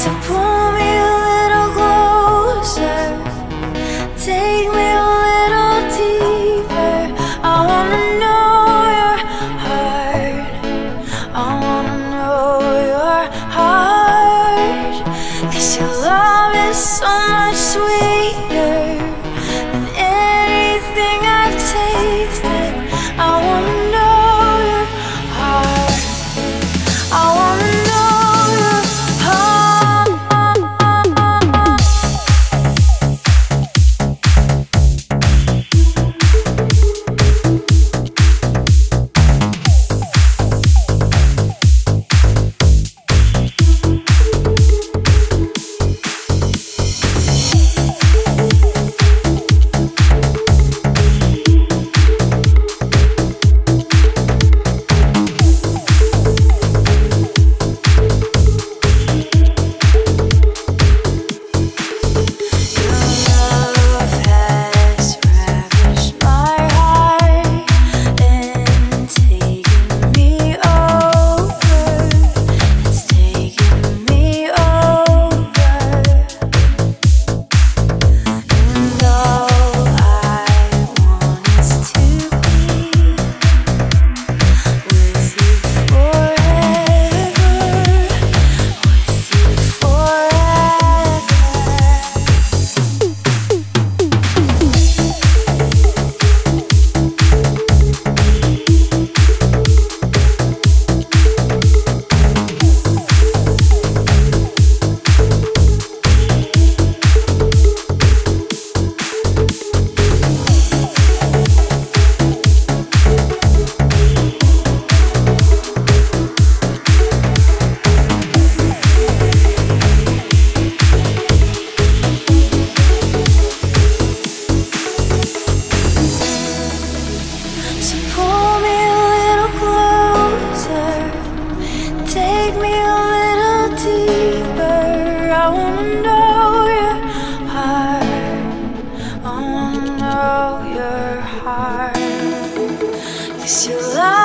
So pull me a little closer, take me a little deeper. I wanna know your heart. I wanna know your heart. Cause your love is so much sweeter. Your love